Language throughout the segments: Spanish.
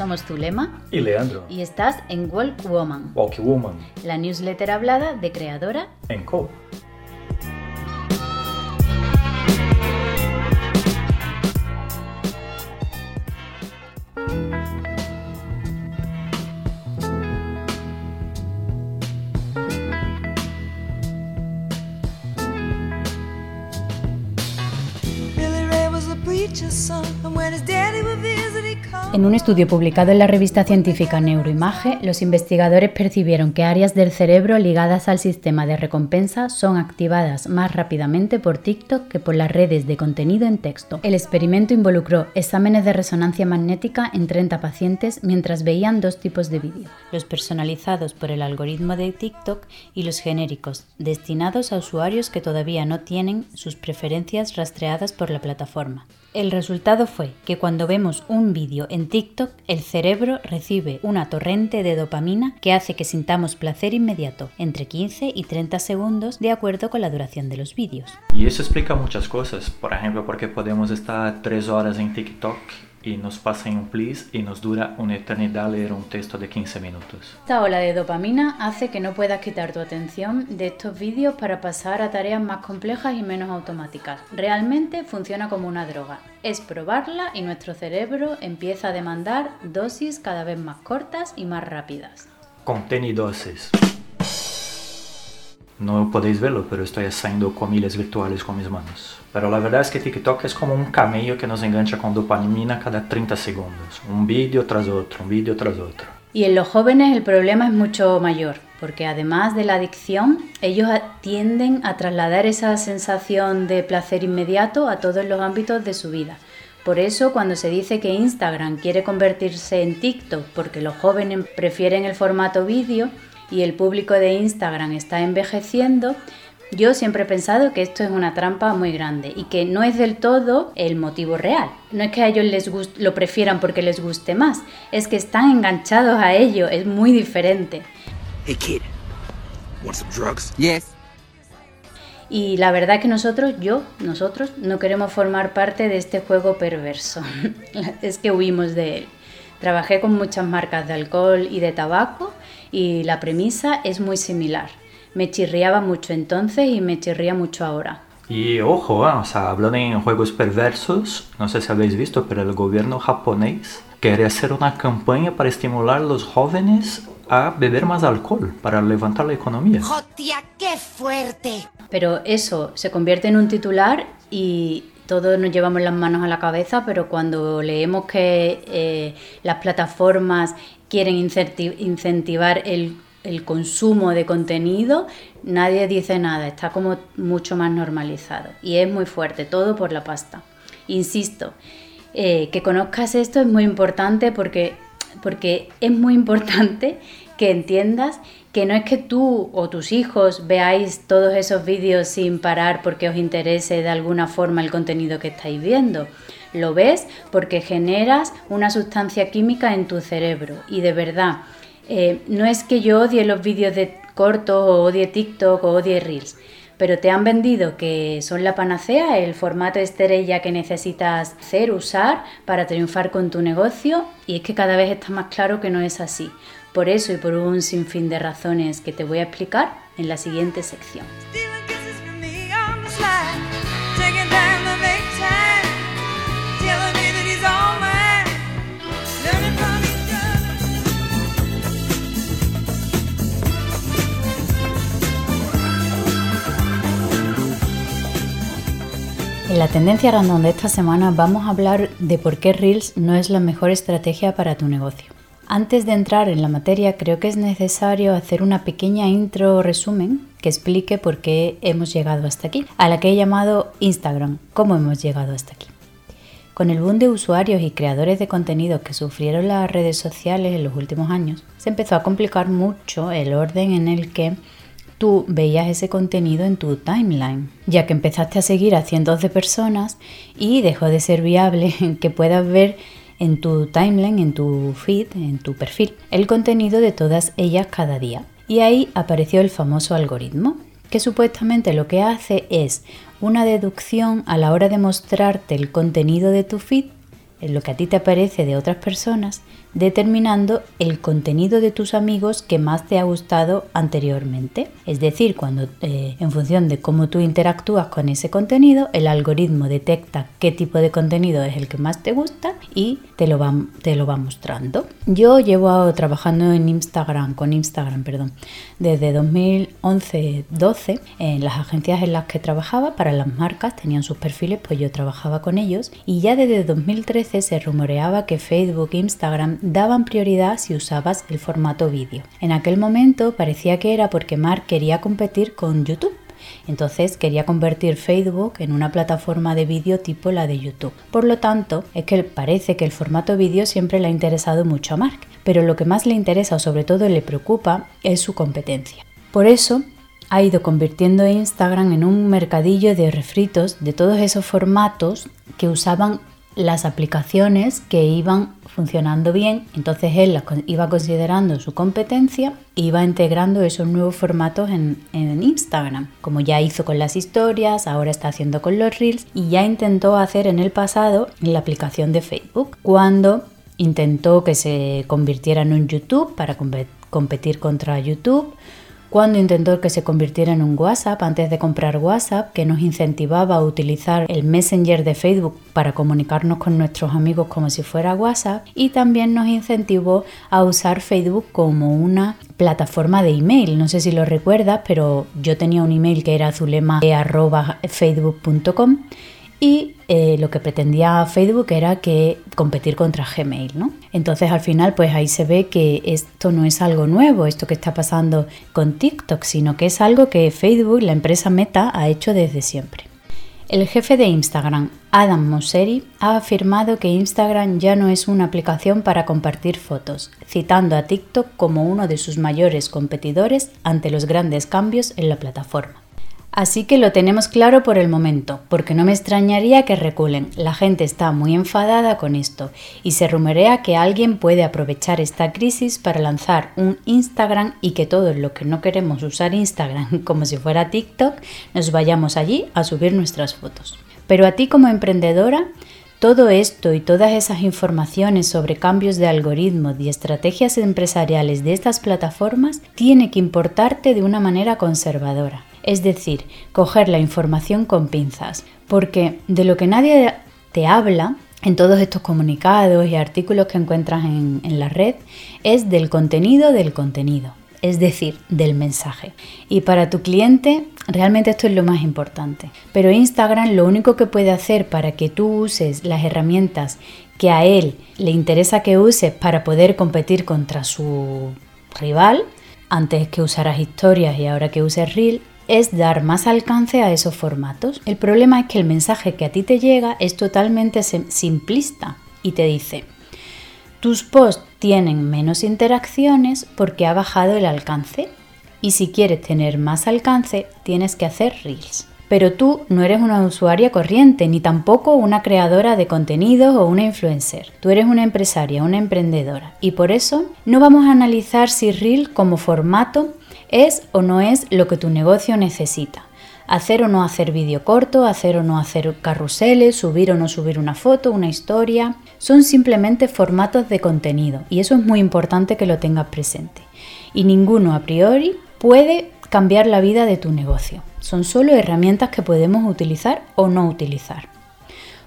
Somos Zulema y Leandro. y estás en Walk Woman, Walk Woman la newsletter hablada de Creadora. en Co. En un estudio publicado en la revista científica Neuroimage, los investigadores percibieron que áreas del cerebro ligadas al sistema de recompensa son activadas más rápidamente por TikTok que por las redes de contenido en texto. El experimento involucró exámenes de resonancia magnética en 30 pacientes mientras veían dos tipos de vídeos, los personalizados por el algoritmo de TikTok y los genéricos, destinados a usuarios que todavía no tienen sus preferencias rastreadas por la plataforma. El resultado fue que cuando vemos un vídeo en TikTok, el cerebro recibe una torrente de dopamina que hace que sintamos placer inmediato, entre 15 y 30 segundos, de acuerdo con la duración de los vídeos. Y eso explica muchas cosas. Por ejemplo, porque podemos estar tres horas en TikTok y nos pasan un please y nos dura una eternidad leer un texto de 15 minutos. Esta ola de dopamina hace que no puedas quitar tu atención de estos vídeos para pasar a tareas más complejas y menos automáticas. Realmente funciona como una droga. Es probarla y nuestro cerebro empieza a demandar dosis cada vez más cortas y más rápidas. Contenidosis. No podéis verlo, pero estoy haciendo comillas virtuales con mis manos. Pero la verdad es que TikTok es como un camello que nos engancha con dopamina cada 30 segundos. Un vídeo tras otro, un vídeo tras otro. Y en los jóvenes el problema es mucho mayor, porque además de la adicción, ellos tienden a trasladar esa sensación de placer inmediato a todos los ámbitos de su vida. Por eso cuando se dice que Instagram quiere convertirse en TikTok porque los jóvenes prefieren el formato vídeo y el público de Instagram está envejeciendo, yo siempre he pensado que esto es una trampa muy grande y que no es del todo el motivo real. No es que a ellos les gust- lo prefieran porque les guste más, es que están enganchados a ello, es muy diferente. Hey kid, want some drugs? Yes. Y la verdad es que nosotros, yo, nosotros, no queremos formar parte de este juego perverso. es que huimos de él. Trabajé con muchas marcas de alcohol y de tabaco y la premisa es muy similar. Me chirriaba mucho entonces y me chirría mucho ahora. Y ojo, ah, o sea, hablando en juegos perversos, no sé si habéis visto, pero el gobierno japonés quiere hacer una campaña para estimular a los jóvenes a beber más alcohol, para levantar la economía. ¡Hostia, qué fuerte! Pero eso se convierte en un titular y todos nos llevamos las manos a la cabeza, pero cuando leemos que eh, las plataformas quieren incenti- incentivar el, el consumo de contenido, nadie dice nada, está como mucho más normalizado. Y es muy fuerte, todo por la pasta. Insisto, eh, que conozcas esto es muy importante porque, porque es muy importante que entiendas que no es que tú o tus hijos veáis todos esos vídeos sin parar porque os interese de alguna forma el contenido que estáis viendo. Lo ves porque generas una sustancia química en tu cerebro y de verdad, eh, no es que yo odie los vídeos de cortos o odie TikTok o odie Reels, pero te han vendido que son la panacea, el formato estrella que necesitas hacer, usar para triunfar con tu negocio y es que cada vez está más claro que no es así. Por eso y por un sinfín de razones que te voy a explicar en la siguiente sección. En la tendencia random de esta semana vamos a hablar de por qué Reels no es la mejor estrategia para tu negocio. Antes de entrar en la materia creo que es necesario hacer una pequeña intro o resumen que explique por qué hemos llegado hasta aquí, a la que he llamado Instagram, cómo hemos llegado hasta aquí. Con el boom de usuarios y creadores de contenido que sufrieron las redes sociales en los últimos años, se empezó a complicar mucho el orden en el que tú veías ese contenido en tu timeline, ya que empezaste a seguir a cientos de personas y dejó de ser viable que puedas ver en tu timeline, en tu feed, en tu perfil, el contenido de todas ellas cada día. Y ahí apareció el famoso algoritmo, que supuestamente lo que hace es una deducción a la hora de mostrarte el contenido de tu feed, lo que a ti te aparece de otras personas, determinando el contenido de tus amigos que más te ha gustado anteriormente. Es decir, cuando eh, en función de cómo tú interactúas con ese contenido, el algoritmo detecta qué tipo de contenido es el que más te gusta y te lo va, te lo va mostrando. Yo llevo trabajando en Instagram, con Instagram, perdón, desde 2011-12 en las agencias en las que trabajaba para las marcas, tenían sus perfiles, pues yo trabajaba con ellos y ya desde 2013 se rumoreaba que Facebook e Instagram daban prioridad si usabas el formato vídeo. En aquel momento parecía que era porque Mark quería competir con YouTube. Entonces quería convertir Facebook en una plataforma de vídeo tipo la de YouTube. Por lo tanto, es que parece que el formato vídeo siempre le ha interesado mucho a Mark, pero lo que más le interesa o sobre todo le preocupa es su competencia. Por eso, ha ido convirtiendo Instagram en un mercadillo de refritos de todos esos formatos que usaban las aplicaciones que iban funcionando bien, entonces él las iba considerando su competencia e iba integrando esos nuevos formatos en, en, Instagram, como ya hizo con las historias, ahora está haciendo con los reels y ya intentó hacer en el pasado en la aplicación de Facebook, cuando intentó que se convirtiera en un YouTube para competir contra YouTube, cuando intentó que se convirtiera en un WhatsApp antes de comprar WhatsApp, que nos incentivaba a utilizar el Messenger de Facebook para comunicarnos con nuestros amigos como si fuera WhatsApp, y también nos incentivó a usar Facebook como una plataforma de email. No sé si lo recuerdas, pero yo tenía un email que era azulema.facebook.com y eh, lo que pretendía Facebook era que competir contra Gmail, ¿no? Entonces al final pues ahí se ve que esto no es algo nuevo, esto que está pasando con TikTok, sino que es algo que Facebook, la empresa Meta, ha hecho desde siempre. El jefe de Instagram, Adam Mosseri, ha afirmado que Instagram ya no es una aplicación para compartir fotos, citando a TikTok como uno de sus mayores competidores ante los grandes cambios en la plataforma. Así que lo tenemos claro por el momento, porque no me extrañaría que reculen. La gente está muy enfadada con esto y se rumorea que alguien puede aprovechar esta crisis para lanzar un Instagram y que todos los que no queremos usar Instagram como si fuera TikTok nos vayamos allí a subir nuestras fotos. Pero a ti como emprendedora, todo esto y todas esas informaciones sobre cambios de algoritmos y estrategias empresariales de estas plataformas tiene que importarte de una manera conservadora es decir, coger la información con pinzas, porque de lo que nadie te habla en todos estos comunicados y artículos que encuentras en, la red es del contenido del contenido, es decir, del mensaje. Y para tu cliente realmente esto es lo más importante. Pero Instagram lo único que puede hacer para que tú uses las herramientas que a él le interesa que uses para poder competir contra su rival, antes que usaras historias y ahora que uses Reel, es dar más alcance a esos formatos. El problema es que el mensaje que a ti te llega es totalmente simplista y te dice, tus posts tienen menos interacciones porque ha bajado el alcance y si quieres tener más alcance tienes que hacer reels. Pero tú no eres una usuaria corriente ni tampoco una creadora de contenidos o una influencer. Tú eres una empresaria, una emprendedora y por eso no vamos a analizar si reel como formato ¿Es o no es lo que tu negocio necesita? Hacer o no hacer vídeo corto, hacer o no hacer carruseles, subir o no subir una foto, una historia, son simplemente formatos de contenido y eso es muy importante que lo tengas presente. Y ninguno a priori puede cambiar la vida de tu negocio. Son solo herramientas que podemos utilizar o no utilizar.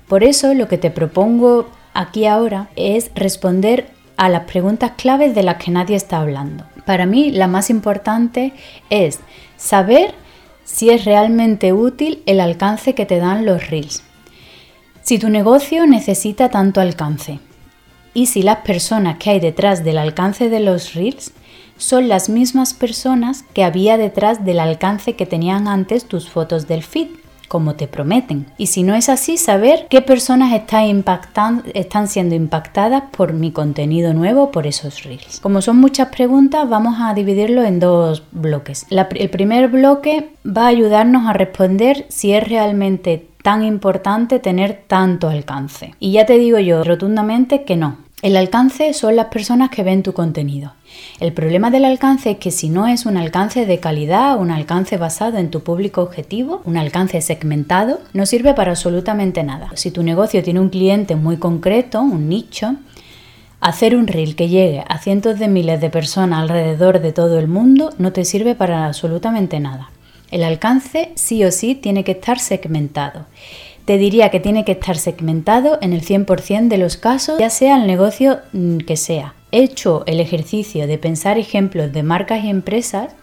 Por eso lo que te propongo aquí ahora es responder a las preguntas claves de las que nadie está hablando. Para mí la más importante es saber si es realmente útil el alcance que te dan los reels. Si tu negocio necesita tanto alcance y si las personas que hay detrás del alcance de los reels son las mismas personas que había detrás del alcance que tenían antes tus fotos del feed como te prometen. Y si no es así, saber qué personas están, siendo impactadas por mi contenido nuevo, por esos reels. Como son muchas preguntas, vamos a dividirlo en dos bloques. el primer bloque va a ayudarnos a responder si es realmente tan importante tener tanto alcance. Y ya te digo yo rotundamente que no. El alcance son las personas que ven tu contenido. El problema del alcance es que si no es un alcance de calidad, un alcance basado en tu público objetivo, un alcance segmentado, no sirve para absolutamente nada. Si tu negocio tiene un cliente muy concreto, un nicho, Hacer un reel que llegue a cientos de miles de personas alrededor de todo el mundo no te sirve para absolutamente nada. El alcance sí o sí tiene que estar segmentado. Te diría que tiene que estar segmentado en el 100% de los casos, ya sea el negocio mm, que sea. He hecho el ejercicio de pensar ejemplos de marcas y empresas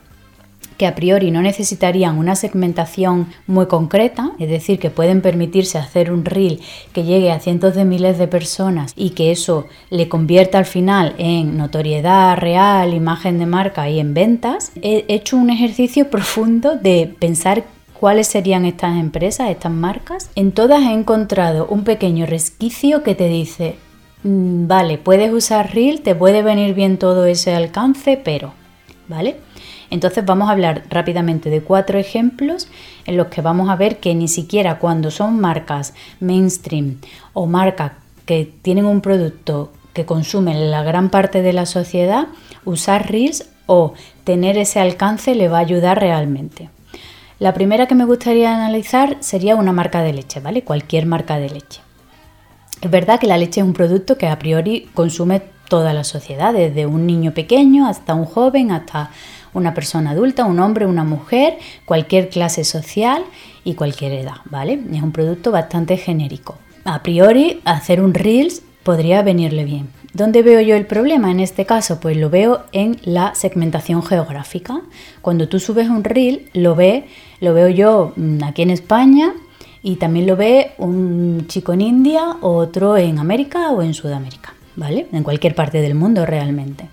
que a priori no necesitarían una segmentación muy concreta, es decir, que pueden permitirse hacer un reel que llegue a cientos de miles de personas y que eso le convierta al final en notoriedad real, imagen de marca y en ventas, he hecho un ejercicio profundo de pensar cuáles serían estas empresas, estas marcas. En todas he encontrado un pequeño resquicio que te dice, "Mm, vale, puedes usar reel, te puede venir bien todo ese alcance, pero, ¿vale? Entonces vamos a hablar rápidamente de cuatro ejemplos en los que vamos a ver que ni siquiera cuando son marcas mainstream o marcas que tienen un producto que consumen la gran parte de la sociedad, usar Reels o tener ese alcance le va a ayudar realmente. La primera que me gustaría analizar sería una marca de leche, ¿vale? Cualquier marca de leche. Es verdad que la leche es un producto que a priori consume toda la sociedad, desde un niño pequeño hasta un joven, hasta una persona adulta, un hombre, una mujer, cualquier clase social y cualquier edad, ¿vale? Es un producto bastante genérico. A priori, hacer un Reels podría venirle bien. ¿Dónde veo yo el problema en este caso? Pues lo veo en la segmentación geográfica. Cuando tú subes un reel, lo ve, lo veo yo mm, aquí en España y también lo ve un chico en India, otro en América o en Sudamérica, ¿vale? En cualquier parte del mundo realmente.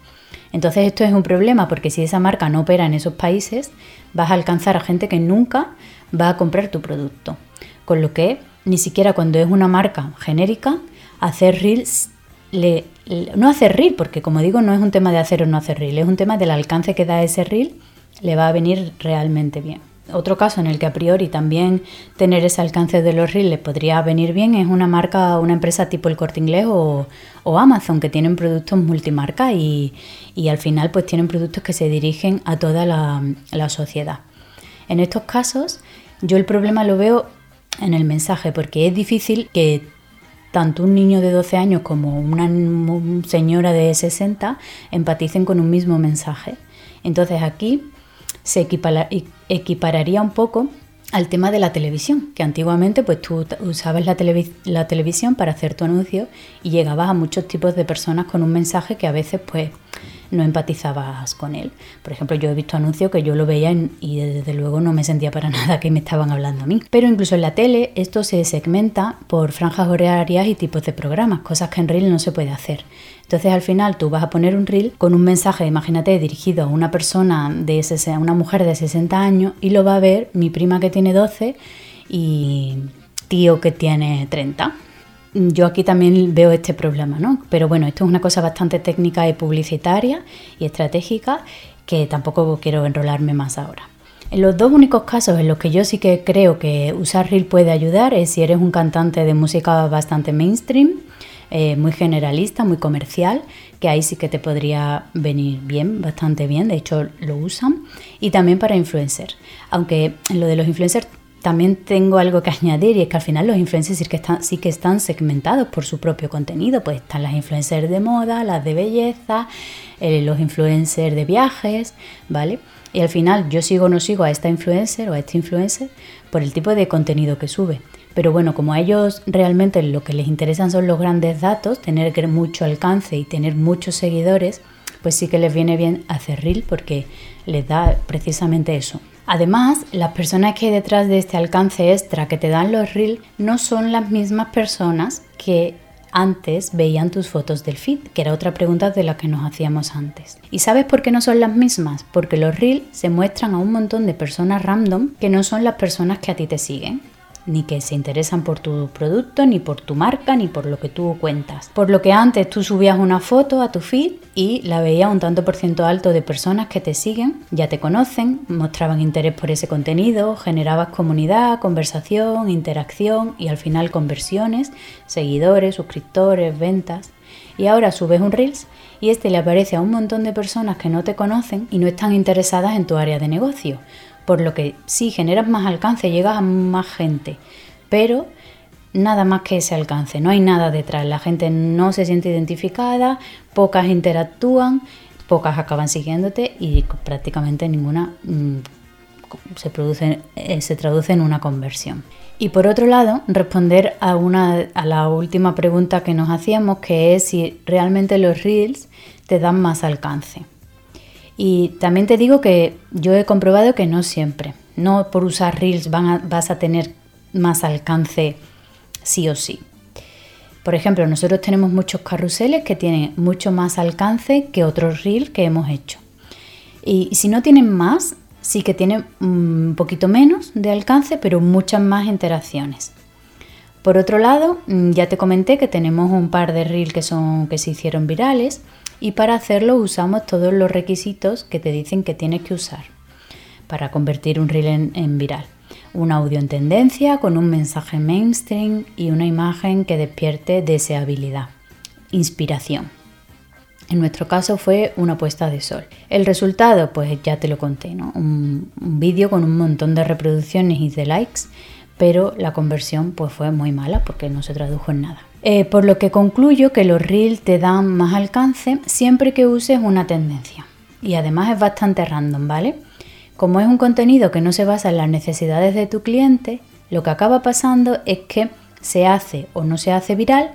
Entonces esto es un problema porque si esa marca no opera en esos países, vas a alcanzar a gente que nunca va a comprar tu producto. Con lo que ni siquiera cuando es una marca genérica, hacer reels le, le- no hacer reel, porque como digo, no es un tema de hacer o no hacer reel, es un tema del alcance que da ese reel, le va a venir realmente bien. Otro caso en el que a priori también tener ese alcance de los reels le podría venir bien es una marca, una empresa tipo el Corte Inglés o, Amazon, que tienen productos multimarca y, y al final pues tienen productos que se dirigen a toda la sociedad. En estos casos, yo el problema lo veo en el mensaje, porque es difícil que tanto un niño de 12 años como una señora de 60 empaticen con un mismo mensaje. Entonces aquí se equipararía un poco al tema de la televisión, que antiguamente pues tú usabas la, la televisión para hacer tu anuncio y llegabas a muchos tipos de personas con un mensaje que a veces pues no empatizabas con él. Por ejemplo, yo he visto anuncios que yo lo veía y desde luego no me sentía para nada que me estaban hablando a mí. Pero incluso en la tele esto se segmenta por franjas horarias y tipos de programas, cosas que en Reel no se puede hacer. Entonces al final tú vas a poner un reel con un mensaje, imagínate, dirigido a una persona de a una mujer de 60 años y lo va a ver mi prima que tiene 12 y tío que tiene 30. Yo aquí también veo este problema, ¿no? Pero bueno, esto es una cosa bastante técnica y publicitaria y estratégica que tampoco quiero enrolarme más ahora. En los dos únicos casos en los que yo sí que creo que usar Reel puede ayudar es si eres un cantante de música bastante mainstream, eh, muy generalista, muy comercial, que ahí sí que te podría venir bien, bastante bien, de hecho lo usan, y también para influencers. Aunque lo de los influencers también tengo algo que añadir y es que al final los influencers sí que están, sí que están segmentados por su propio contenido, pues están las influencers de moda, las de belleza, eh, los influencers de viajes, ¿vale? Y al final yo sigo o no sigo a esta influencer o a este influencer por el tipo de contenido que sube. Pero bueno, como a ellos realmente lo que les interesan son los grandes datos, tener mucho alcance y tener muchos seguidores, pues sí que les viene bien hacer reel porque les da precisamente eso. Además, las personas que hay detrás de este alcance extra que te dan los reel no son las mismas personas que antes veían tus fotos del feed, que era otra pregunta de la que nos hacíamos antes. ¿Y sabes por qué no son las mismas? Porque los reels se muestran a un montón de personas random que no son las personas que a ti te siguen ni que se interesan por tu producto, ni por tu marca, ni por lo que tú cuentas. Por lo que antes tú subías una foto a tu feed y la veía un tanto por ciento alto de personas que te siguen, ya te conocen, mostraban interés por ese contenido, generabas comunidad, conversación, interacción y al final conversiones, seguidores, suscriptores, ventas. Y ahora subes un Reels y este le aparece a un montón de personas que no te conocen y no están interesadas en tu área de negocio. Por lo que sí generas más alcance, llegas a más gente, pero nada más que ese alcance, no hay nada detrás, la gente no se siente identificada, pocas interactúan, pocas acaban siguiéndote y prácticamente ninguna mm, se, produce, eh, se traduce en una conversión. Y por otro lado, responder a, una, a la última pregunta que nos hacíamos, que es si realmente los reels te dan más alcance. Y también te digo que yo he comprobado que no siempre. No por usar reels vas a tener más alcance sí o sí. Por ejemplo, nosotros tenemos muchos carruseles que tienen mucho más alcance que otros reels que hemos hecho. Y si no tienen más, sí que tienen un poquito menos de alcance, pero muchas más interacciones. Por otro lado, mm, ya te comenté que tenemos un par de reels que, son, que se hicieron virales y para hacerlo usamos todos los requisitos que te dicen que tienes que usar para convertir un reel en, viral. Un audio en tendencia con un mensaje mainstream y una imagen que despierte deseabilidad. Inspiración. En nuestro caso fue una puesta de sol. El resultado, pues ya te lo conté, ¿no? Un, un vídeo con un montón de reproducciones y de likes, pero la conversión pues fue muy mala porque no se tradujo en nada. Eh, por lo que concluyo que los reels te dan más alcance siempre que uses una tendencia. Y además es bastante random, ¿vale? Como es un contenido que no se basa en las necesidades de tu cliente, lo que acaba pasando es que se hace o no se hace viral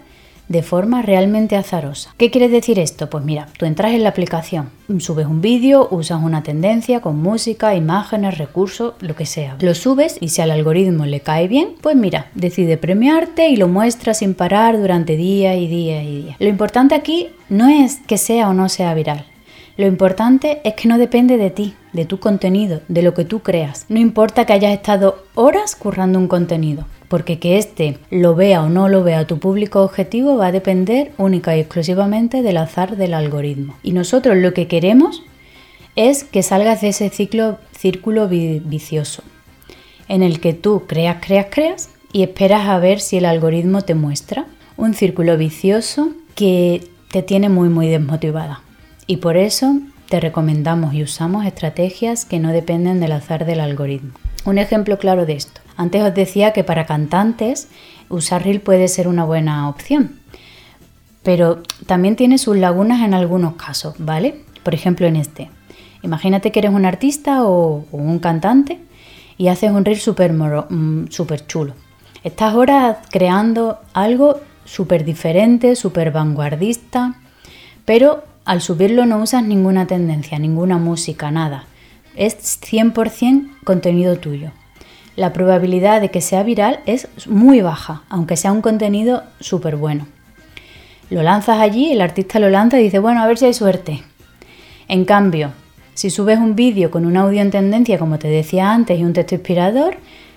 de forma realmente azarosa. ¿Qué quiere decir esto? Pues mira, tú entras en la aplicación, subes un vídeo, usas una tendencia con música, imágenes, recursos, lo que sea. Lo subes y si al algoritmo le cae bien, pues mira, decide premiarte y lo muestra sin parar durante días y días y días. Lo importante aquí no es que sea o no sea viral. Lo importante es que no depende de ti, de tu contenido, de lo que tú creas. No importa que hayas estado horas currando un contenido, porque que éste lo vea o no lo vea tu público objetivo va a depender única y exclusivamente del azar del algoritmo. Y nosotros lo que queremos es que salgas de ese ciclo, círculo vi- vicioso, en el que tú creas, creas, creas y esperas a ver si el algoritmo te muestra. Un círculo vicioso que te tiene muy, muy desmotivada. Y por eso te recomendamos y usamos estrategias que no dependen del azar del algoritmo. Un ejemplo claro de esto. Antes os decía que para cantantes usar Reel puede ser una buena opción, pero también tiene sus lagunas en algunos casos, ¿vale? Por ejemplo en este. Imagínate que eres un artista o, un cantante y haces un reel súper mm, súper chulo. Estás ahora creando algo súper diferente, súper vanguardista, pero al subirlo no usas ninguna tendencia, ninguna música, nada. Es 100% contenido tuyo. La probabilidad de que sea viral es muy baja, aunque sea un contenido súper bueno. Lo lanzas allí, el artista lo lanza y dice, bueno, a ver si hay suerte. En cambio, si subes un vídeo con un audio en tendencia, como te decía antes, y un texto inspirador,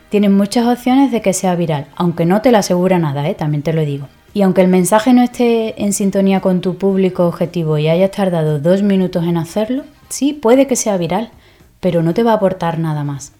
tienes muchas opciones de que sea viral, aunque no te lo asegura nada, ¿eh? también te lo digo. Y aunque el mensaje no esté en sintonía con tu público objetivo y hayas tardado dos minutos en hacerlo, sí, puede que sea viral, pero no te va a aportar nada más.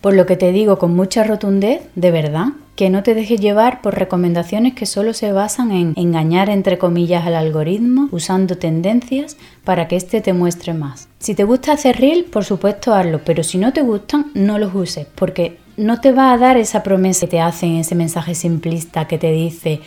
Por lo que te digo con mucha rotundez, de verdad, que no te dejes llevar por recomendaciones que solo se basan en engañar entre comillas al algoritmo usando tendencias para que éste te muestre más. Si te gusta hacer reel, por supuesto hazlo, pero si no te gustan, no los uses, porque no te va a dar esa promesa que te hacen, ese mensaje simplista que te dice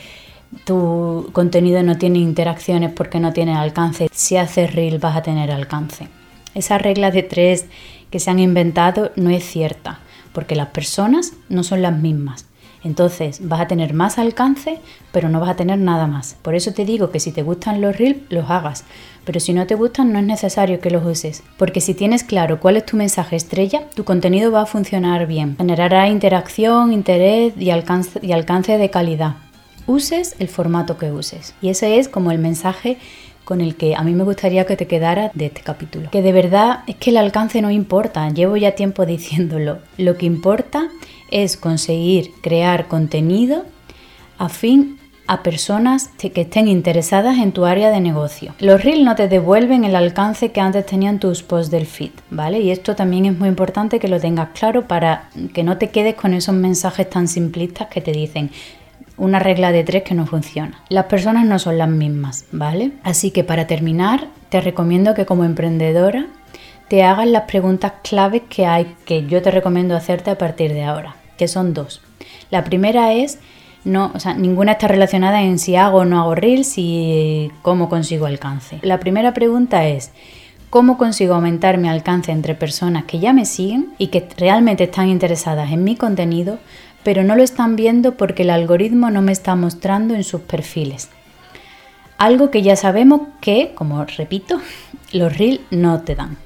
tu contenido no tiene interacciones porque no tiene alcance. Si haces reel vas a tener alcance. Esa regla de tres que se han inventado no es cierta, porque las personas no son las mismas. Entonces vas a tener más alcance, pero no vas a tener nada más. Por eso te digo que si te gustan los reels, los hagas. Pero si no te gustan, no es necesario que los uses. Porque si tienes claro cuál es tu mensaje estrella, tu contenido va a funcionar bien. Generará interacción, interés y alcance, y alcance de calidad. Uses el formato que uses. Y ese es como el mensaje con el que a mí me gustaría que te quedara de este capítulo. Que de verdad es que el alcance no importa, llevo ya tiempo diciéndolo. Lo que importa es conseguir crear contenido afín a personas que estén interesadas en tu área de negocio. Los reels no te devuelven el alcance que antes tenían tus posts del feed, ¿vale? Y esto también es muy importante que lo tengas claro para que no te quedes con esos mensajes tan simplistas que te dicen una regla de tres que no funciona. Las personas no son las mismas, ¿vale? Así que para terminar, te recomiendo que como emprendedora te hagas las preguntas claves que hay que yo te recomiendo hacerte a partir de ahora. que son dos. La primera es, no, o sea, ninguna está relacionada en si hago o no hago reels y cómo consigo alcance. La primera pregunta es, ¿cómo consigo aumentar mi alcance entre personas que ya me siguen y que realmente están interesadas en mi contenido, pero no lo están viendo porque el algoritmo no me está mostrando en sus perfiles? Algo que ya sabemos que, como repito, los reels no te dan.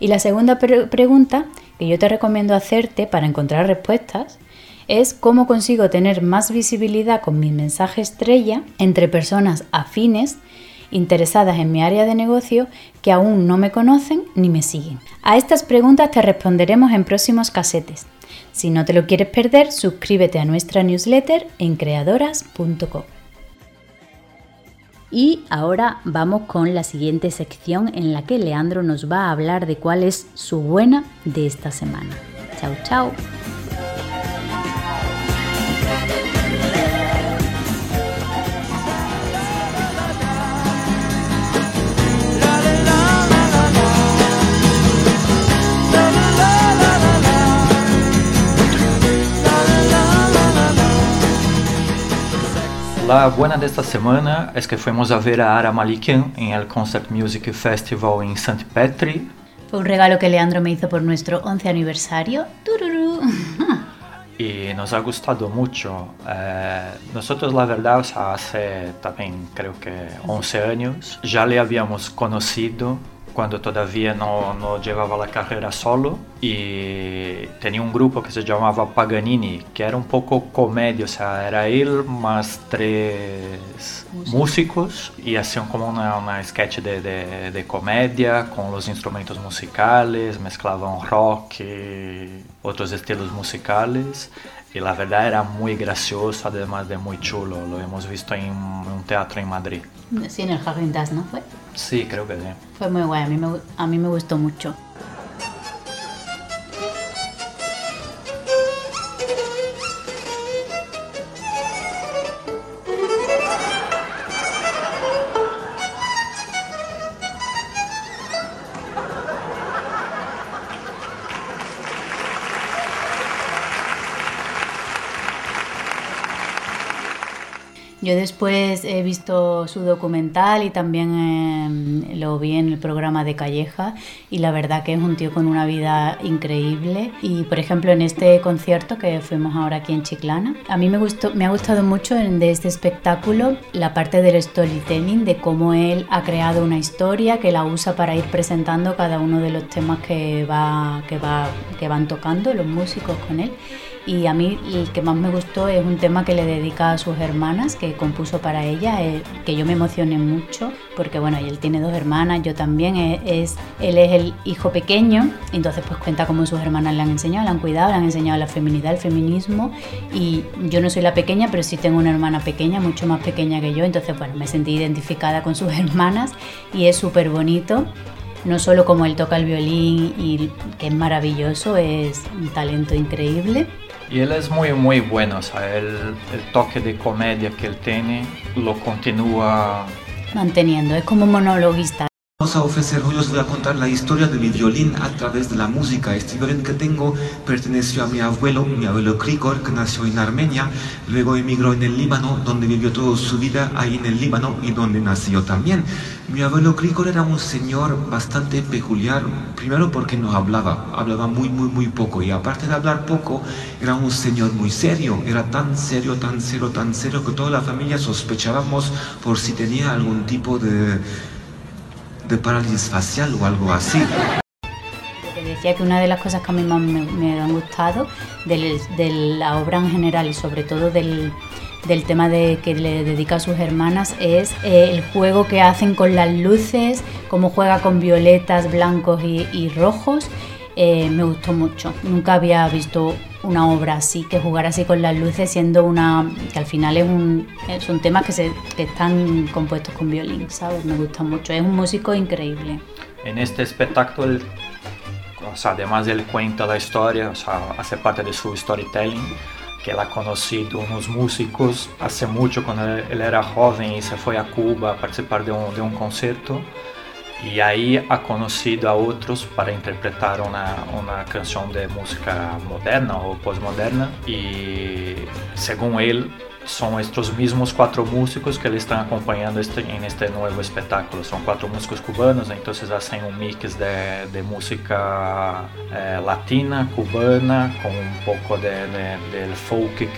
Y la segunda pre- pregunta que yo te recomiendo hacerte para encontrar respuestas es cómo consigo tener más visibilidad con mi mensaje estrella entre personas afines interesadas en mi área de negocio que aún no me conocen ni me siguen. A estas preguntas te responderemos en próximos casetes. Si no te lo quieres perder, suscríbete a nuestra newsletter en creadoras.com. Y ahora vamos con la siguiente sección en la que Leandro nos va a hablar de cuál es su buena de esta semana. Chao, chao. La buena de esta semana es que fuimos a ver a Ara Malikian en el Concept Music Festival en St. Petri. Fue un regalo que Leandro me hizo por nuestro 11 aniversario. Tururú. y nos ha gustado mucho. Eh, nosotros la verdad, o sea, hace también creo que 11 años, ya le habíamos conocido cuando todavía no, no llevaba la carrera solo y tenía un grupo que se llamaba Paganini, que era un poco comedia, o sea, era él más tres músicos y hacían como una, una sketch de, de, de comedia con los instrumentos musicales, mezclaban rock y otros estilos musicales. Y la verdad era muy gracioso, además de muy chulo. Lo hemos visto en un teatro en Madrid. Sí, en el Jardín Das, ¿no fue? Sí, creo que sí. Fue muy guay, a mí me, a mí me gustó mucho. Después he visto su documental y también eh, lo vi en el programa de Calleja y la verdad que es un tío con una vida increíble. Y por ejemplo en este concierto que fuimos ahora aquí en Chiclana a mí me gustó me ha gustado mucho en- de este espectáculo la parte del storytelling de cómo él ha creado una historia que la usa para ir presentando cada uno de los temas que va que va que van tocando los músicos con él y a mí el que más me gustó es un tema que le dedica a sus hermanas, que compuso para ella, eh, que yo me emocioné mucho, porque bueno, él tiene dos hermanas, yo también, eh, es, él es el hijo pequeño, entonces pues cuenta cómo sus hermanas le han enseñado, le han cuidado, le han enseñado la feminidad, el feminismo, y yo no soy la pequeña, pero sí tengo una hermana pequeña, mucho más pequeña que yo, entonces bueno, me sentí identificada con sus hermanas y es súper bonito no solo como él toca el violín y que es maravilloso, es un talento increíble. Y él es muy, muy bueno, o sea, el, el toque de comedia que él tiene lo continúa Manteniendo, es como monologuista. Vamos a ofrecer, hoy os voy a contar la historia de mi violín a través de la música. Este violín que tengo perteneció a mi abuelo, mi abuelo Krikor, que nació en Armenia, luego emigró en el Líbano, donde vivió toda su vida ahí en el Líbano y donde nació también. Mi abuelo Krikor era un señor bastante peculiar, primero porque no hablaba, hablaba muy, muy, muy poco, y aparte de hablar poco, era un señor muy serio, era tan serio, tan serio, tan serio, que toda la familia sospechábamos por si tenía algún tipo de de parálisis facial o algo así. Decía que una de las cosas que a mí más me, han gustado de la obra en general y sobre todo del, tema de que le dedica a sus hermanas es eh, el juego que hacen con las luces, cómo juega con violetas, blancos y rojos. Eh, me gustó mucho. Nunca había visto una obra así, que jugara así con las luces, siendo una. que al final es un, eh, son temas que, se, que están compuestos con violín, ¿sabes? Me gusta mucho. Es un músico increíble. En este espectáculo, o sea, además él cuenta la historia, o sea, hace parte de su storytelling, que él ha conocido unos músicos hace mucho cuando él era joven y se fue a Cuba a participar de un, de un concierto. Y ahí ha conocido a otros para interpretar una, una canción de música moderna o postmoderna. Y según él son estos mismos cuatro músicos que le están acompañando este, en este nuevo espectáculo. Son cuatro músicos cubanos, entonces hacen un mix de, de música eh, latina, cubana, con un poco de, de- del folk que,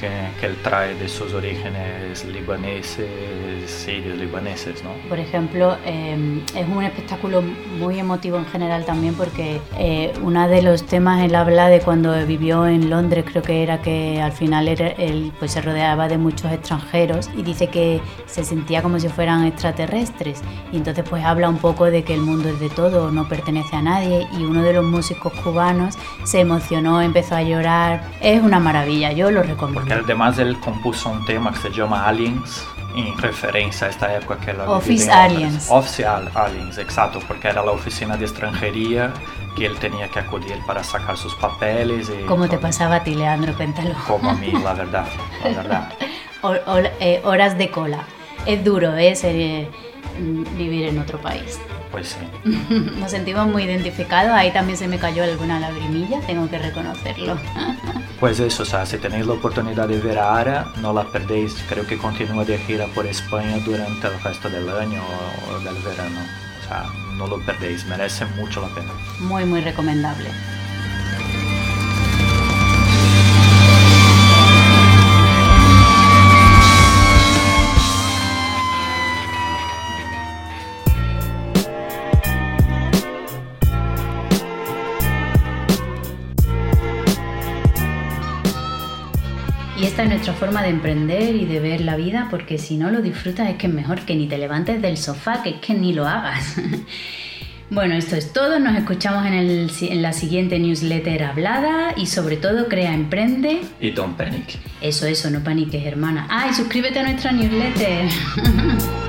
que él trae de sus orígenes libaneses, sirios libaneses, ¿no? Por ejemplo, eh, es un espectáculo muy emotivo en general también porque eh, uno de los temas él habla de cuando vivió en Londres, creo que era que al final él pues se rodeaba de muchos extranjeros y dice que se sentía como si fueran extraterrestres y entonces pues habla un poco de que el mundo es de todo, no pertenece a nadie y uno de los músicos cubanos se emocionó, empezó a llorar, es una maravilla, yo lo recomiendo. Porque además él compuso un tema que se llama Aliens, en referencia a esta época que había Office. Aliens. Office Al- Aliens, exacto, porque era la oficina de extranjería que él tenía que acudir para sacar sus papeles. Y ¿Cómo te todo. pasaba a ti, Leandro? Cuéntalo. Como a mí, la verdad, la verdad. Eh, horas de cola. Es duro, ¿eh? Ser, eh, vivir en otro país. Pues sí. Nos sentimos muy identificados. Ahí también se me cayó alguna lagrimilla, tengo que reconocerlo. Pues eso, o sea, si tenéis la oportunidad de ver a Ara, no la perdéis. Creo que continúa de gira por España durante el resto del año o o del verano. O sea, no lo perdéis, merece mucho la pena. Muy, muy recomendable. Esta es nuestra forma de emprender y de ver la vida, porque si no lo disfrutas es que es mejor que ni te levantes del sofá, que es que ni lo hagas. bueno, esto es todo, nos escuchamos en, el, en la siguiente newsletter hablada y sobre todo crea, emprende. Y don't panic. Eso, eso, no paniques, hermana. Ah, y suscríbete a nuestra newsletter.